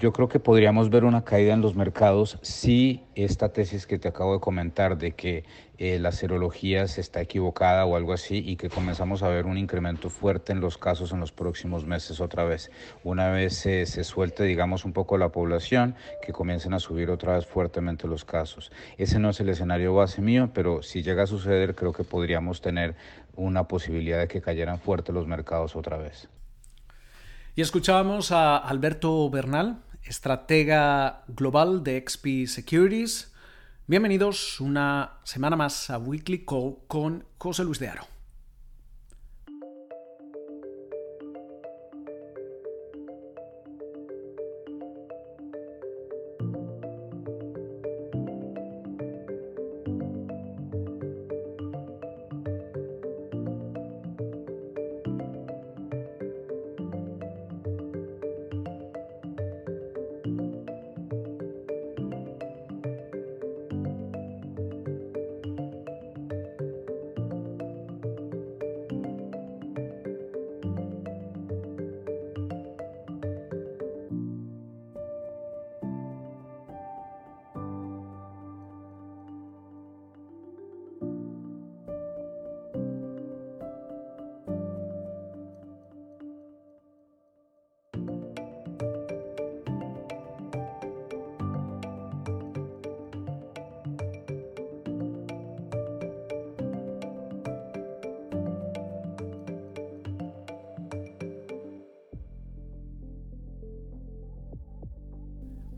Yo creo que podríamos ver una caída en los mercados si esta tesis que te acabo de comentar de que eh, la serología se está equivocada o algo así y que comenzamos a ver un incremento fuerte en los casos en los próximos meses otra vez. Una vez se suelte, digamos, un poco la población, que comiencen a subir otra vez fuertemente los casos. Ese no es el escenario base mío, pero si llega a suceder, creo que podríamos tener una posibilidad de que cayeran fuerte los mercados otra vez. Y escuchábamos a Alberto Bernal, estratega global de XP Securities. Bienvenidos una semana más a Weekly Call con José Luis de Aro.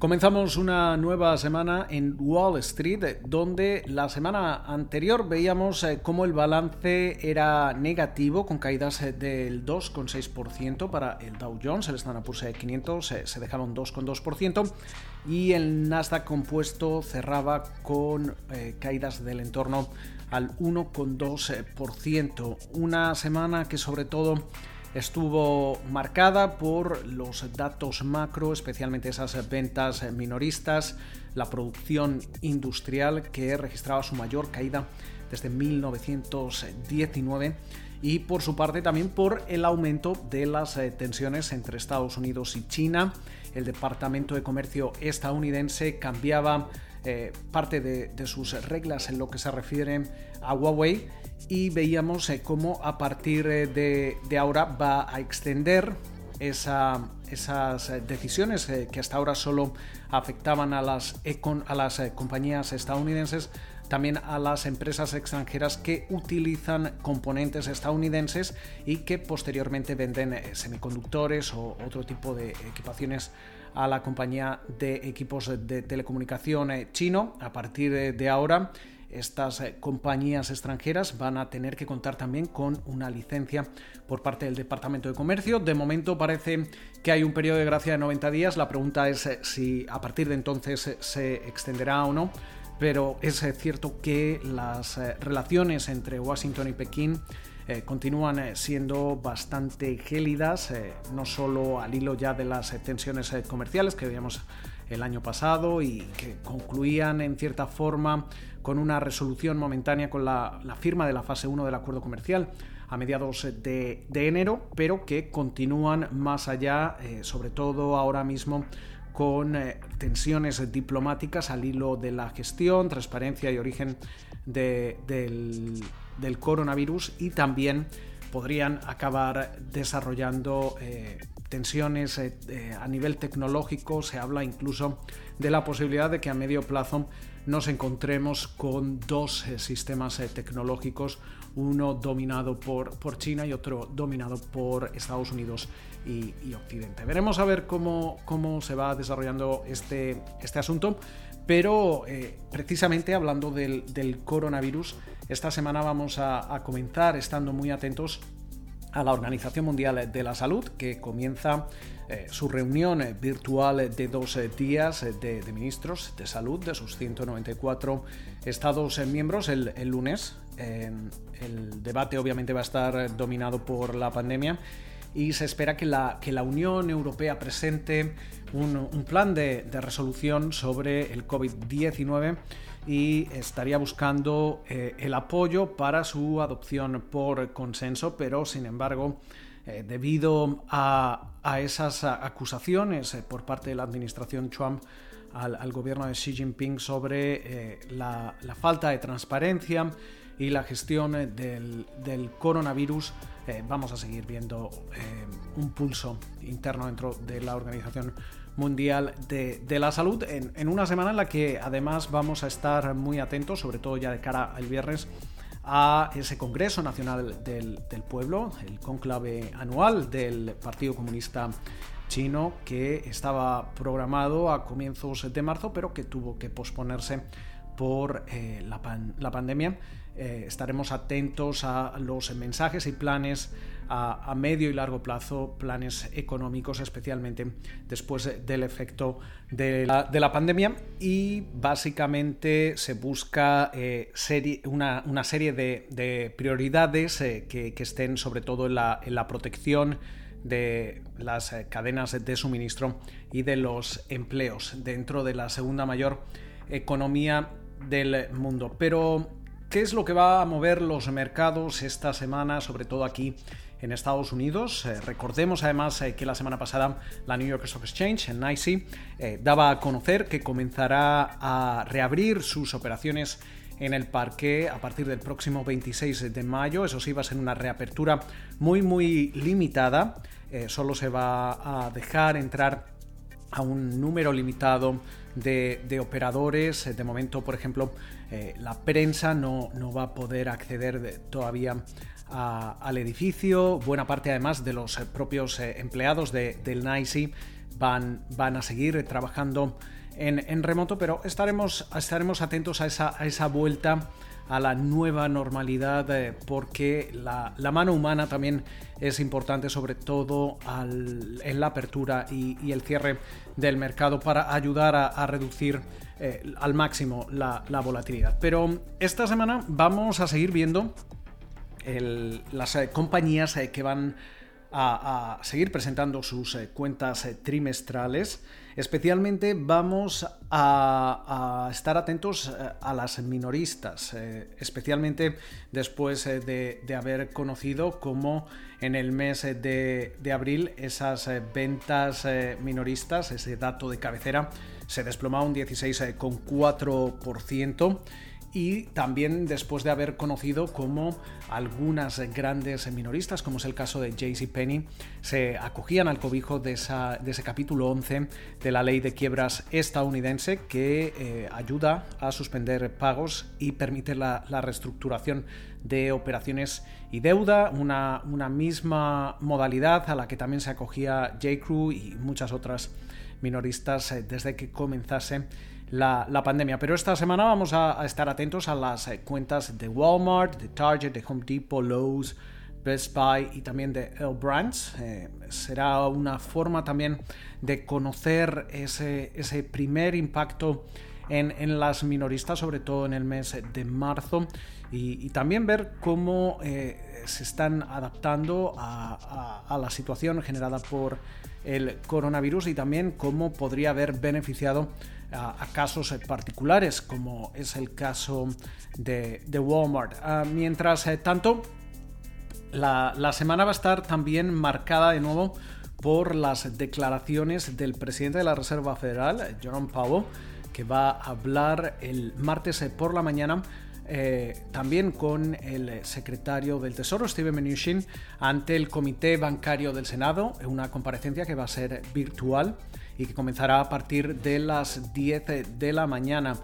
Comenzamos una nueva semana en Wall Street, donde la semana anterior veíamos eh, cómo el balance era negativo, con caídas eh, del 2,6% para el Dow Jones, el Standard Poor's 500 eh, se dejaba un 2,2% y el Nasdaq compuesto cerraba con caídas del entorno al 1,2%. Una semana que sobre todo estuvo marcada por los datos macro, especialmente esas ventas minoristas, la producción industrial que registraba su mayor caída desde 1919 y por su parte también por el aumento de las eh, tensiones entre Estados Unidos y China. El Departamento de Comercio estadounidense cambiaba eh, parte de, de, sus reglas en lo que se refiere a Huawei y veíamos eh, cómo a partir eh, de, ahora va a extender esas eh, decisiones que hasta ahora solo afectaban a las, a las compañías estadounidenses, también a las empresas extranjeras que utilizan componentes estadounidenses y que posteriormente venden semiconductores o otro tipo de equipaciones a la compañía de equipos de telecomunicación chino. A partir de ahora, estas eh, compañías extranjeras van a tener que contar también con una licencia por parte del Departamento de Comercio. De momento parece que hay un periodo de gracia de 90 días. La pregunta es eh, si a partir de entonces eh, se extenderá o no. Pero es cierto que las relaciones entre Washington y Pekín continúan siendo bastante gélidas, no solo al hilo ya de las tensiones comerciales que veíamos el año pasado y que concluían en cierta forma con una resolución momentánea con la, firma de la fase 1 del acuerdo comercial a mediados de, enero, pero que continúan más allá, eh, sobre todo ahora mismo con eh, tensiones diplomáticas al hilo de la gestión, transparencia y origen del, coronavirus y también podrían acabar desarrollando eh, tensiones a nivel tecnológico. Se habla incluso de la posibilidad de que a medio plazo nos encontremos con dos eh, sistemas eh, tecnológicos, uno dominado por, por, China y otro dominado por Estados Unidos y, Occidente. Veremos a ver cómo, cómo se va desarrollando este, este asunto, pero eh, precisamente hablando del, coronavirus, esta semana vamos a comenzar estando muy atentos a la Organización Mundial de la Salud, que comienza eh, su reunión eh, virtual de dos eh, días de, ministros de salud de sus 194 Estados miembros el, lunes. el debate obviamente va a estar dominado por la pandemia y se espera que la, que la Unión Europea presente un, plan de, de, resolución sobre el COVID-19 y estaría buscando el apoyo para su adopción por consenso, pero sin embargo debido a, esas acusaciones por parte de la administración Trump al, gobierno de Xi Jinping sobre la, falta de transparencia y la gestión del, coronavirus, vamos a seguir viendo un pulso interno dentro de la organización Mundial de, la Salud, en, una semana en la que además vamos a estar muy atentos, sobre todo ya de cara al viernes, a ese Congreso Nacional del, Pueblo, el conclave anual del Partido Comunista Chino, que estaba programado a comienzos de marzo, pero que tuvo que posponerse por eh, la pandemia. Eh, estaremos atentos a los mensajes y planes a, medio y largo plazo, planes económicos, especialmente después del efecto de la, pandemia. Y básicamente se busca eh, una, serie de, prioridades eh, que, estén sobre todo en la, en la protección de las cadenas de suministro y de los empleos dentro de la segunda mayor economía del mundo. Pero ¿Qué es lo que va a mover los mercados esta semana, sobre todo aquí en Estados Unidos? Eh, recordemos además eh, que la semana pasada la New York Stock Exchange, en NYSE, eh, daba a conocer que comenzará a reabrir sus operaciones en el parque a partir del próximo 26 de mayo. Eso sí, va a ser una reapertura muy, muy limitada. solo se va a dejar entrar a un número limitado de, operadores. De momento, por ejemplo, eh, la prensa no, no, va a poder acceder todavía al edificio. Buena parte además de los eh, propios eh, empleados del NICE van, van a seguir trabajando en, remoto, pero estaremos, estaremos atentos a esa, a esa vuelta a la nueva normalidad porque la, mano humana también es importante sobre todo en la apertura y, el cierre del mercado para ayudar a, reducir eh, al máximo la, volatilidad. Pero esta semana vamos a seguir viendo las eh, compañías eh, que van a, seguir presentando sus cuentas trimestrales. Especialmente vamos a, estar atentos a las minoristas, especialmente después de, haber conocido cómo en el mes de, de abril esas ventas minoristas, ese dato de cabecera, se desplomaba un 16,4% y también después de haber conocido cómo algunas grandes minoristas, como es el caso de JCPenney, se acogían al cobijo de, ese capítulo 11 de la ley de quiebras estadounidense que eh, ayuda a suspender pagos y permite la, reestructuración de operaciones y deuda, una, una misma modalidad a la que también se acogía J.Crew y muchas otras minoristas eh, desde que comenzase la, pandemia. Pero esta semana vamos a, estar atentos a las eh, cuentas de Walmart, de Target, de Home Depot, Lowe's, Best Buy y también de L Brands. Eh, será una forma también de conocer ese, ese primer impacto en, las minoristas, sobre todo en el mes de marzo, y, también ver cómo se están adaptando a, la situación generada por el coronavirus y también cómo podría haber beneficiado a, casos particulares, como es el caso de, Walmart. Ah, mientras eh, tanto, la, semana va a estar también marcada de nuevo por las declaraciones del presidente de la Reserva Federal, Jerome Powell, que va a hablar el martes por la mañana eh, también con el secretario del Tesoro, Steven Mnuchin, ante el Comité Bancario del Senado, una comparecencia que va a ser virtual y que comenzará a partir de las 10 de la mañana.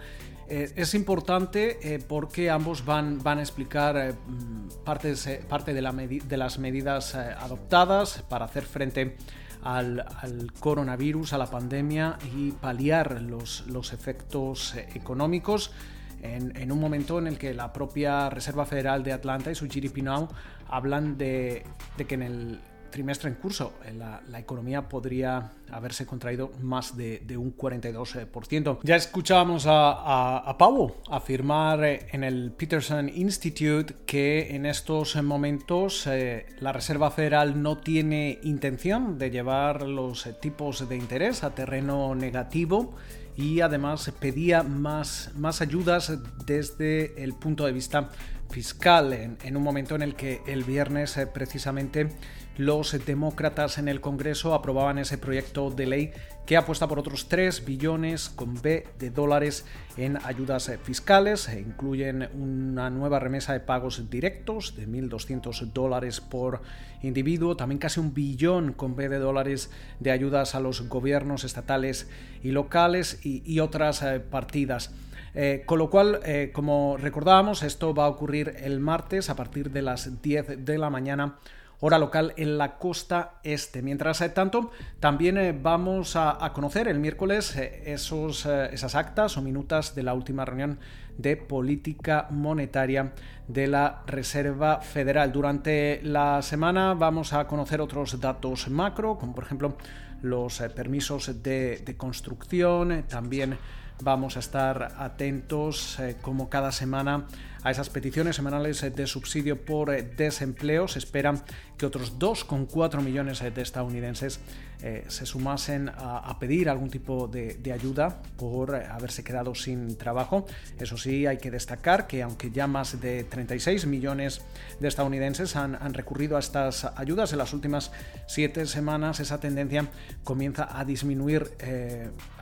Eh, es importante eh, porque ambos van, van a explicar parte, de, de, las medidas adoptadas para hacer frente al, coronavirus, a la pandemia y paliar los, los efectos económicos en, un momento en el que la propia Reserva Federal de Atlanta y su GDP Now hablan de, que en el trimestre en curso eh, la, economía podría haberse contraído más de, un 42%. Ya escuchábamos a, a, Pau afirmar eh, en el Peterson Institute que en estos momentos eh, la Reserva Federal no tiene intención de llevar los tipos de interés a terreno negativo y además pedía más, más ayudas desde el punto de vista fiscal en, un momento en el que el viernes eh, precisamente los demócratas en el Congreso aprobaban ese proyecto de ley que apuesta por otros 3 billones con B de dólares en ayudas fiscales. E incluyen una nueva remesa de pagos directos de 1.200 dólares por individuo, también casi un billón con B de dólares de ayudas a los gobiernos estatales y locales y, otras eh, partidas. Eh, con lo cual, eh, como recordábamos, esto va a ocurrir el martes a partir de las 10 de la mañana hora local en la costa este. Mientras eh, tanto, también vamos a, conocer el miércoles esos, esas actas o minutas de la última reunión de política monetaria de la Reserva Federal. Durante la semana vamos a conocer otros datos macro, como por ejemplo los permisos de, construcción, también Vamos a estar atentos eh, como cada semana a esas peticiones semanales de subsidio por eh, desempleo. Se espera que otros 2,4 millones de estadounidenses eh, se sumasen a, pedir algún tipo de, ayuda por haberse quedado sin trabajo. Eso sí, hay que destacar que aunque ya más de 36 millones de estadounidenses han, recurrido a estas ayudas en las últimas siete semanas, esa tendencia comienza a disminuir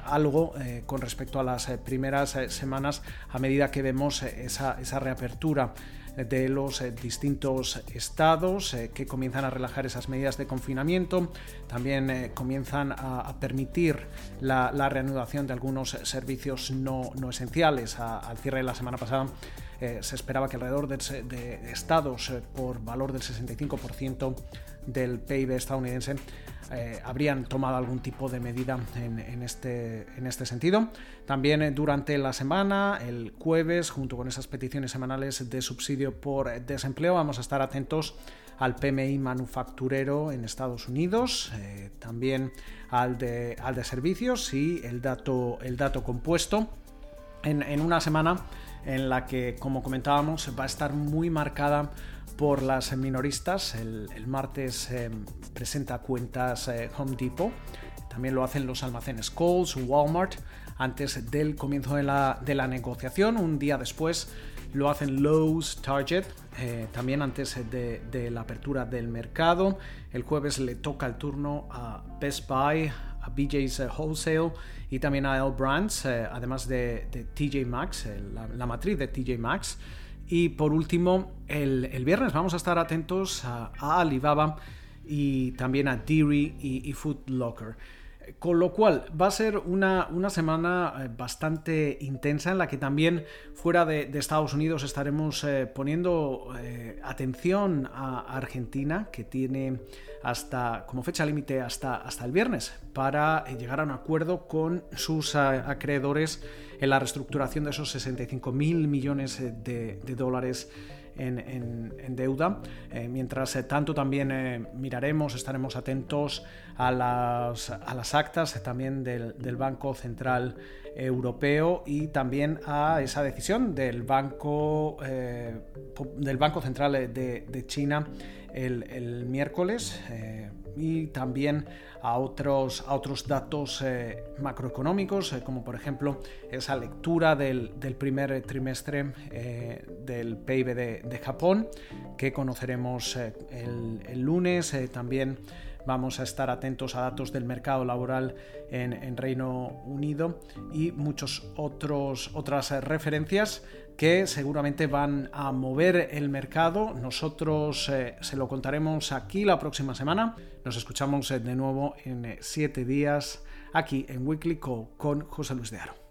algo eh, con respecto a las eh, primeras eh, semanas a medida que vemos esa, reapertura de los distintos estados que comienzan a relajar esas medidas de confinamiento, también comienzan a, permitir la, reanudación de algunos servicios no, esenciales. al cierre de la semana pasada se esperaba que alrededor de, de estados por valor del 65% del PIB estadounidense eh, habrían tomado algún tipo de medida en, este, en este sentido. También eh, durante la semana, el jueves, junto con esas peticiones semanales de subsidio por desempleo, vamos a estar atentos al PMI manufacturero en Estados Unidos, eh, también al de, al de servicios y el dato, el dato compuesto en, en una semana en la que, como comentábamos, va a estar muy marcada por las minoristas. El, martes eh, presenta cuentas eh, Home Depot. También lo hacen los almacenes Kohl's, Walmart, antes del comienzo de la, negociación. Un día después lo hacen Lowe's, Target, eh, también antes de, la apertura del mercado. El jueves le toca el turno a Best Buy, a BJ's Wholesale y también a L Brands, además de, TJ Maxx, la, matriz de TJ Maxx. Y por último, el, viernes vamos a estar atentos a, Alibaba y también a Deary y, Food Locker. Con lo cual va a ser una, semana eh, bastante intensa en la que también fuera de, Estados Unidos estaremos eh, poniendo eh, atención a Argentina, que tiene hasta como fecha límite hasta, hasta el viernes para llegar a un acuerdo con sus acreedores en la reestructuración de esos 65 mil millones de, dólares en, deuda. Eh, mientras eh, tanto también eh, miraremos, estaremos atentos a las, a las actas también del, Banco Central Europeo y también a esa decisión del Banco, del banco Central de, China el, miércoles y también a otros, a otros datos eh, macroeconómicos, eh, como por ejemplo esa lectura del, primer trimestre eh, del PIB de, Japón, que conoceremos el, lunes. también vamos a estar atentos a datos del mercado laboral en, Reino Unido y muchas otras referencias que seguramente van a mover el mercado. Nosotros eh, se lo contaremos aquí la próxima semana. Nos escuchamos eh, de nuevo en eh, siete días aquí en Weekly con José Luis de Aro.